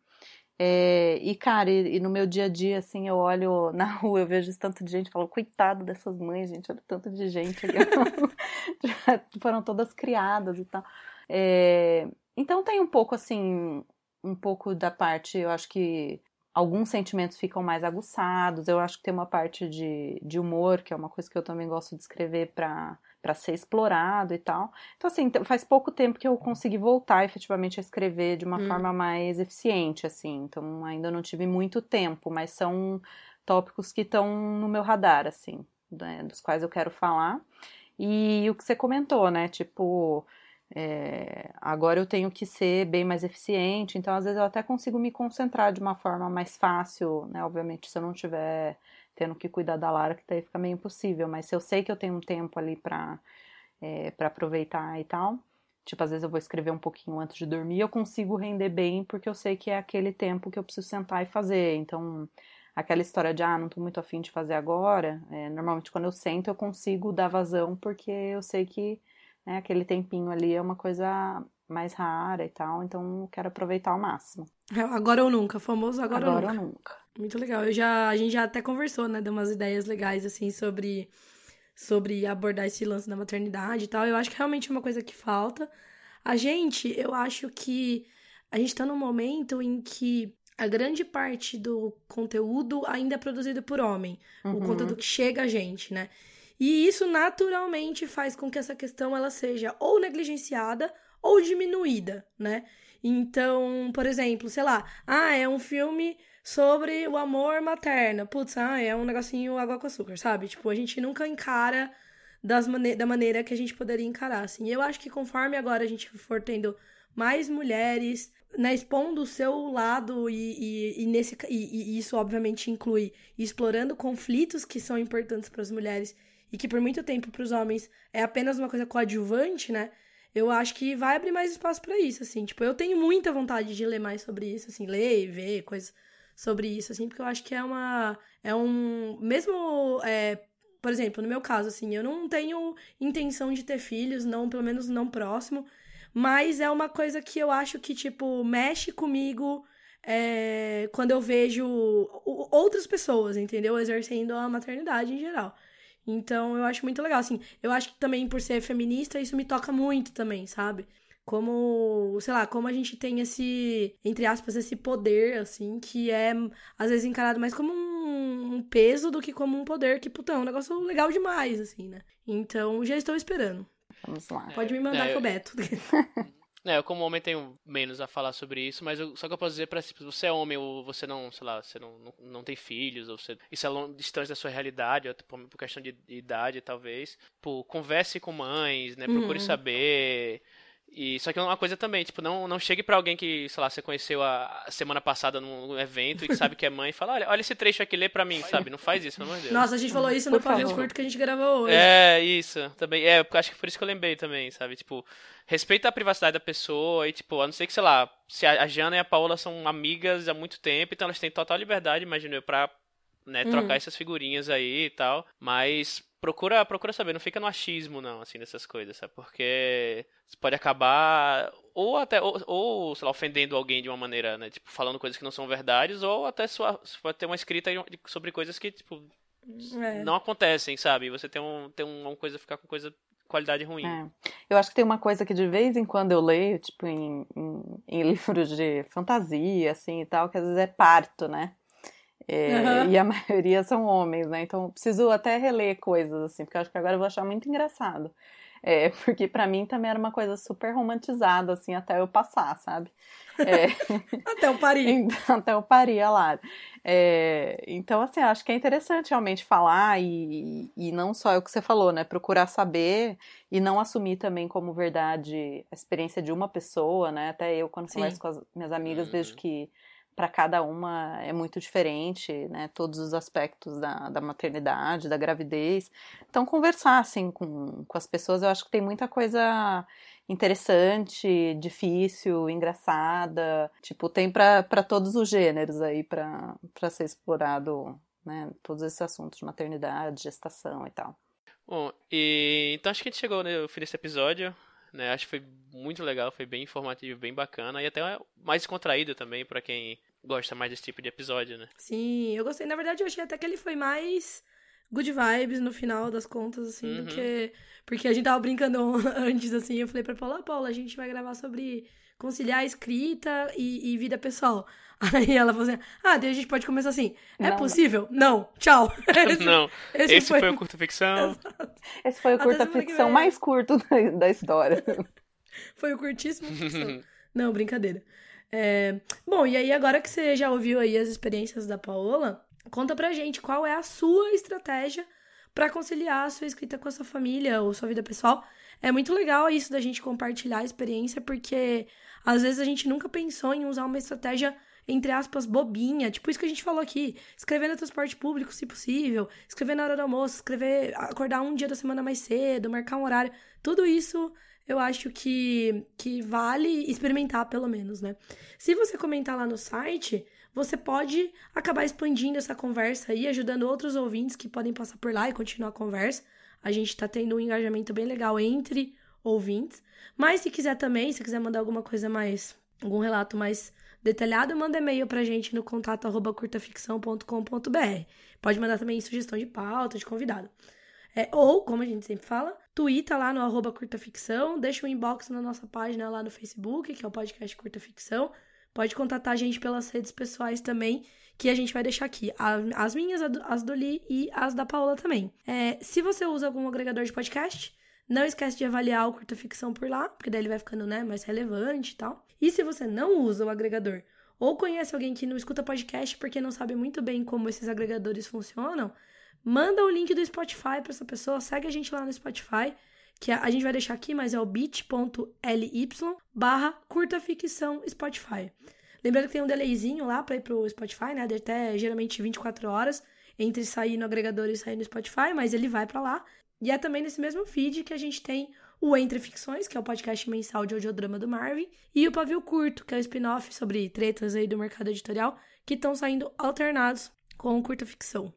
É, e, cara, e, e, no meu dia a dia, assim, eu olho na rua, eu vejo tanto de gente, falo, coitado dessas mães, gente, olha tanto de gente foram todas criadas e tal. É, então tem um pouco, assim, um pouco da parte, eu acho que alguns sentimentos ficam mais aguçados. Eu acho que tem uma parte de, de humor, que é uma coisa que eu também gosto de escrever para para ser explorado e tal. Então, assim, faz pouco tempo que eu consegui voltar efetivamente a escrever de uma hum. forma mais eficiente, assim. Então, ainda não tive muito tempo, mas são tópicos que estão no meu radar, assim, né, dos quais eu quero falar. E o que você comentou, né? Tipo, é, agora eu tenho que ser bem mais eficiente, então às vezes eu até consigo me concentrar de uma forma mais fácil, né? Obviamente, se eu não tiver tendo que cuidar da Lara, que daí fica meio impossível, mas se eu sei que eu tenho um tempo ali para é, pra aproveitar e tal, tipo, às vezes eu vou escrever um pouquinho antes de dormir, eu consigo render bem, porque eu sei que é aquele tempo que eu preciso sentar e fazer, então aquela história de, ah, não tô muito afim de fazer agora, é, normalmente quando eu sento eu consigo dar vazão, porque eu sei que né? Aquele tempinho ali é uma coisa mais rara e tal, então quero aproveitar ao máximo. É, agora ou nunca, famoso agora, agora ou, nunca. ou nunca. Muito legal. Eu já, a gente já até conversou, né? Deu umas ideias legais, assim, sobre, sobre abordar esse lance da maternidade e tal. Eu acho que realmente é uma coisa que falta. A gente, eu acho que a gente tá num momento em que a grande parte do conteúdo ainda é produzido por homem. Uhum. O conteúdo que chega a gente, né? E isso naturalmente faz com que essa questão ela seja ou negligenciada ou diminuída, né? Então, por exemplo, sei lá, ah, é um filme sobre o amor materno. Putz, ah, é um negocinho água com açúcar, sabe? Tipo, a gente nunca encara das mane da maneira que a gente poderia encarar, assim. Eu acho que conforme agora a gente for tendo mais mulheres né, expondo o seu lado e, e, e nesse, e, e, isso obviamente inclui explorando conflitos que são importantes para as mulheres e que por muito tempo para os homens é apenas uma coisa coadjuvante, né? Eu acho que vai abrir mais espaço para isso, assim. Tipo, eu tenho muita vontade de ler mais sobre isso, assim, ler e ver coisas sobre isso, assim, porque eu acho que é uma. É um. Mesmo. É, por exemplo, no meu caso, assim, eu não tenho intenção de ter filhos, não, pelo menos não próximo. Mas é uma coisa que eu acho que, tipo, mexe comigo é, quando eu vejo outras pessoas, entendeu? Exercendo a maternidade em geral. Então, eu acho muito legal, assim. Eu acho que também, por ser feminista, isso me toca muito também, sabe? Como, sei lá, como a gente tem esse, entre aspas, esse poder, assim, que é, às vezes, encarado mais como um, um peso do que como um poder, que, puta, é um negócio legal demais, assim, né? Então, já estou esperando. Vamos lá. Pode me mandar é, pro Beto. É, eu como homem tenho menos a falar sobre isso, mas eu, só que eu posso dizer pra se você é homem ou você não, sei lá, você não, não, não tem filhos, ou você, isso é longe, distante da sua realidade, ou, por, por questão de, de, idade talvez, pô, converse com mães, né, procure uhum. saber, e só que é uma coisa também, tipo, não, não chegue para alguém que, sei lá, você conheceu a semana passada num evento e que sabe que é mãe e fala, olha, olha esse trecho aqui, lê pra mim, sabe? Não faz isso, pelo amor de Deus. Nossa, a gente falou isso no Pavio Curto que a gente gravou hoje. É, isso, também. É, acho que por isso que eu lembrei também, sabe? Tipo, respeita a privacidade da pessoa e, tipo, a não ser que, sei lá, se a Jana e a Paola são amigas há muito tempo, então elas têm total liberdade, imagino eu, pra né, trocar uhum. essas figurinhas aí e tal, mas procura, procura saber, não fica no achismo, não, assim, dessas coisas, sabe? Porque você pode acabar ou até, ou, ou, sei lá, ofendendo alguém de uma maneira, né? Tipo, falando coisas que não são verdades, ou até sua, pode ter uma escrita sobre coisas que, tipo, é. não acontecem, sabe? Você tem, um, tem uma coisa, ficar com coisa qualidade ruim. É. Eu acho que tem uma coisa que de vez em quando eu leio, tipo, em, em, em livros de fantasia, assim, e tal, que às vezes é parto, né? É, uhum. E a maioria são homens, né? Então preciso até reler coisas assim, porque acho que agora eu vou achar muito engraçado. É, porque para mim também era uma coisa super romantizada, assim, até eu passar, sabe? É... até eu parir. até eu parir a Lara. É... Então, assim, acho que é interessante realmente falar e, e não só é o que você falou, né? Procurar saber e não assumir também como verdade a experiência de uma pessoa, né? Até eu, quando Sim. converso com as minhas amigas, uhum. vejo que para cada uma é muito diferente, né? Todos os aspectos da, da maternidade, da gravidez. Então, conversar, assim, com, com as pessoas, eu acho que tem muita coisa interessante, difícil, engraçada. Tipo, tem para todos os gêneros aí para ser explorado, né? Todos esses assuntos de maternidade, gestação e tal. Bom, e então acho que a gente chegou no fim desse episódio né? Acho que foi muito legal, foi bem informativo, bem bacana e até mais contraído também para quem gosta mais desse tipo de episódio, né? Sim, eu gostei. Na verdade, eu achei até que ele foi mais good vibes no final das contas, assim, uhum. do que. Porque a gente tava brincando antes, assim, eu falei pra Paula, Paula, a gente vai gravar sobre conciliar escrita e, e, vida pessoal. Aí ela falou assim: Ah, daí a gente pode começar assim. É não, possível? Não. não. Tchau. Esse, não. Esse, esse foi... foi o curta ficção. Esse foi o curta ficção mais curto da, da história. foi o curtíssimo ficção. não, brincadeira. É... Bom, e aí agora que você já ouviu aí as experiências da Paola, conta pra gente qual é a sua estratégia para conciliar a sua escrita com a sua família ou sua vida pessoal. É muito legal isso da gente compartilhar a experiência, porque às vezes a gente nunca pensou em usar uma estratégia, entre aspas, bobinha, tipo isso que a gente falou aqui. Escrever no transporte público, se possível, escrever na hora do almoço, escrever, acordar um dia da semana mais cedo, marcar um horário. Tudo isso eu acho que, que vale experimentar, pelo menos, né? Se você comentar lá no site, você pode acabar expandindo essa conversa aí, ajudando outros ouvintes que podem passar por lá e continuar a conversa. A gente tá tendo um engajamento bem legal entre ouvintes. Mas se quiser também, se quiser mandar alguma coisa mais, algum relato mais detalhado, manda e-mail pra gente no contato arroba curtaficção.com.br. Pode mandar também sugestão de pauta, de convidado. É, ou, como a gente sempre fala, twitta lá no arroba curtaficção, deixa um inbox na nossa página lá no Facebook, que é o podcast Curta Ficção. Pode contatar a gente pelas redes pessoais também, que a gente vai deixar aqui. As minhas, as do Li e as da Paola também. É, se você usa algum agregador de podcast, não esquece de avaliar o curta ficção por lá, porque daí ele vai ficando né, mais relevante e tal. E se você não usa o agregador ou conhece alguém que não escuta podcast porque não sabe muito bem como esses agregadores funcionam, manda o link do Spotify para essa pessoa, segue a gente lá no Spotify, que a, a gente vai deixar aqui, mas é o bit.ly barra curta ficção Spotify. Lembrando que tem um delayzinho lá para ir pro Spotify, né? De até geralmente 24 horas entre sair no agregador e sair no Spotify, mas ele vai para lá. E é também nesse mesmo feed que a gente tem o Entre Ficções, que é o podcast mensal de audiodrama do Marvin, e o Pavio Curto, que é o spin-off sobre tretas aí do mercado editorial, que estão saindo alternados com curta ficção.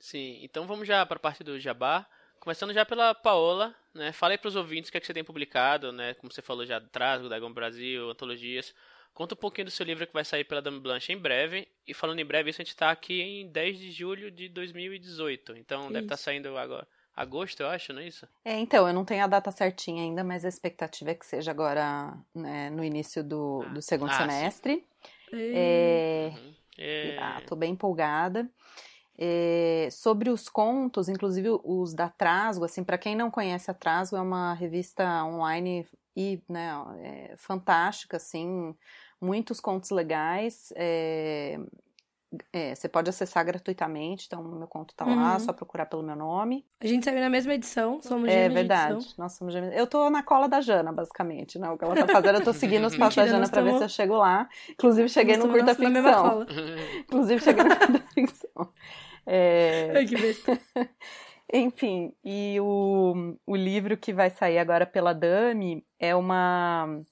Sim, então vamos já para a parte do Jabá. Começando já pela Paola, né? Fala aí para os ouvintes o que, é que você tem publicado, né? Como você falou já, Trasgo, Dagon Brasil, antologias. Conta um pouquinho do seu livro que vai sair pela Dame Blanche em breve. E falando em breve, isso a gente está aqui em 10 de julho de 2018. Então isso. deve estar tá saindo agora. Agosto, eu acho, não é isso? É, então, eu não tenho a data certinha ainda, mas a expectativa é que seja agora né, no início do, ah. do segundo ah, semestre. É, uhum. é... Ah, tô bem empolgada. É, sobre os contos, inclusive os da Trasgo, assim, para quem não conhece a Trasgo, é uma revista online e, né, é, fantástica, assim, muitos contos legais. É, é, você pode acessar gratuitamente, então meu conto tá lá, uhum. só procurar pelo meu nome. A gente saiu na mesma edição, somos É verdade, nós somos gêmeos. Eu tô na cola da Jana, basicamente, né? O que ela tá fazendo, eu tô seguindo os passos da Jana pra ver se eu chego lá. Inclusive, cheguei no curta ficção. Inclusive, cheguei no. É... Ai, que besta. Enfim, e o, o livro que vai sair agora pela Dami é uma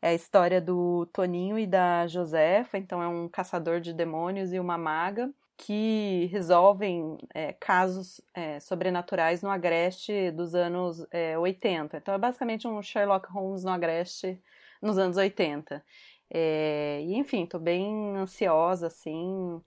é a história do Toninho e da Josefa, então é um caçador de demônios e uma maga que resolvem é, casos é, sobrenaturais no Agreste dos anos é, 80. Então é basicamente um Sherlock Holmes no Agreste nos anos 80. É, e enfim, tô bem ansiosa assim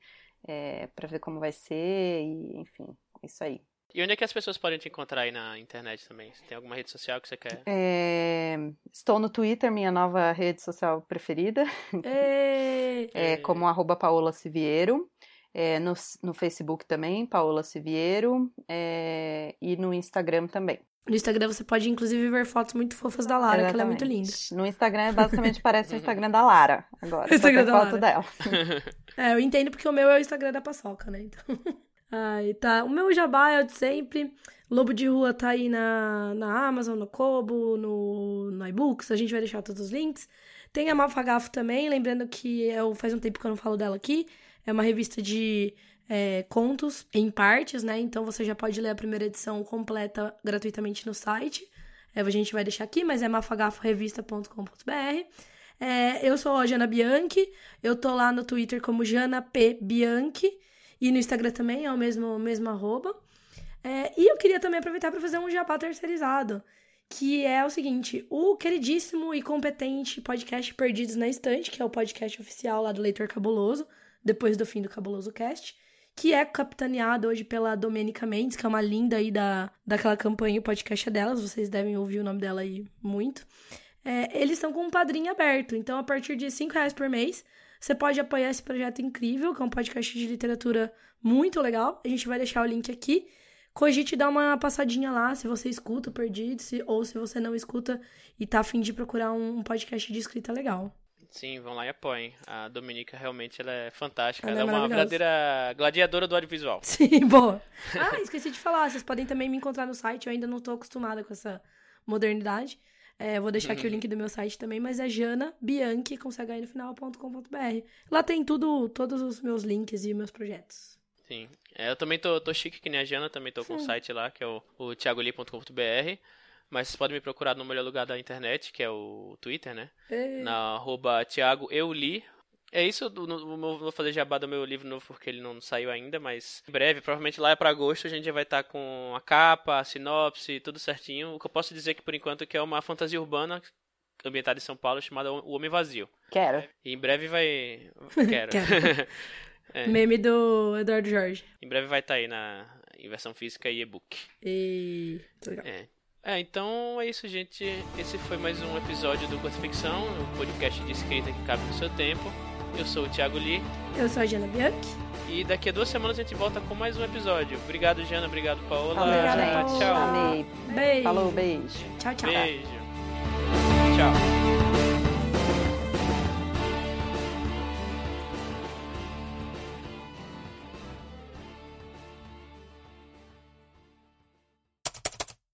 é, para ver como vai ser e enfim, isso aí. E onde é que as pessoas podem te encontrar aí na internet também? Você tem alguma rede social que você quer? É... Estou no Twitter, minha nova rede social preferida. é, como arroba Paola Siviero. É, no, no Facebook também, Paola Siviero. É, e no Instagram também. No Instagram você pode, inclusive, ver fotos muito fofas da Lara, Exatamente. que ela é muito linda. No Instagram, basicamente, parece o Instagram da Lara, agora. O Instagram da foto Lara. dela. é, eu entendo porque o meu é o Instagram da Paçoca, né? Então... Ai, tá. O meu jabá é o de sempre. Lobo de Rua tá aí na, na Amazon, no Kobo, no, no iBooks. A gente vai deixar todos os links. Tem a Mafagafo também, lembrando que eu, faz um tempo que eu não falo dela aqui. É uma revista de é, contos em partes, né? Então você já pode ler a primeira edição completa gratuitamente no site. É, a gente vai deixar aqui, mas é mafagaforevista.com.br. É, eu sou a Jana Bianchi, eu tô lá no Twitter como Jana P. Bianchi. E no Instagram também é o mesmo, mesmo arroba. É, e eu queria também aproveitar para fazer um jabá terceirizado, que é o seguinte: o queridíssimo e competente podcast Perdidos na Estante, que é o podcast oficial lá do Leitor Cabuloso, depois do fim do Cabuloso Cast, que é capitaneado hoje pela Domenica Mendes, que é uma linda aí da, daquela campanha, o podcast é delas, vocês devem ouvir o nome dela aí muito. É, eles estão com um padrinho aberto, então a partir de 5 reais por mês você pode apoiar esse projeto incrível, que é um podcast de literatura muito legal. A gente vai deixar o link aqui. Cogite dar uma passadinha lá, se você escuta o Perdido, se, ou se você não escuta e tá afim de procurar um podcast de escrita legal. Sim, vão lá e apoiem. A Dominica realmente ela é fantástica. Ela, ela é, é uma verdadeira gladiadora do audiovisual. Sim, boa. Ah, esqueci de falar. Vocês podem também me encontrar no site. Eu ainda não tô acostumada com essa modernidade. É, vou deixar aqui o uhum. link do meu site também, mas é Jana Bianchi com ch no final.com.br. Lá tem tudo, todos os meus links e meus projetos. Sim. É, eu também tô, tô chique que nem a Jana, também tô com o site lá, que é o, o thiagoli.com.br. Mas vocês podem me procurar no melhor lugar da internet, que é o Twitter, né? Ei. Na arroba Thiago Euli, é isso, não vou fazer jabá do meu livro novo porque ele não saiu ainda, mas em breve, provavelmente lá é para agosto, a gente já vai estar tá com a capa, a sinopse, tudo certinho. O que eu posso dizer que por enquanto é que é uma fantasia urbana ambientada em São Paulo chamada O Homem Vazio. Quero. E em breve vai. Quero. Quero. é. Meme do Eduardo Jorge. Em breve vai estar tá aí na em versão física e e-book. E. Legal. É. É, então é isso, gente. Esse foi mais um episódio do Curta Ficção, um podcast de escrita que cabe no seu tempo. Eu sou o Thiago Lee. Eu sou a Jana Bianchi. E daqui a duas semanas a gente volta com mais um episódio. Obrigado, Jana. Obrigado, Paola. Obrigada, Tchau. Amei. Beijo. Falou, beijo. Tchau, tchau. Beijo. Tchau.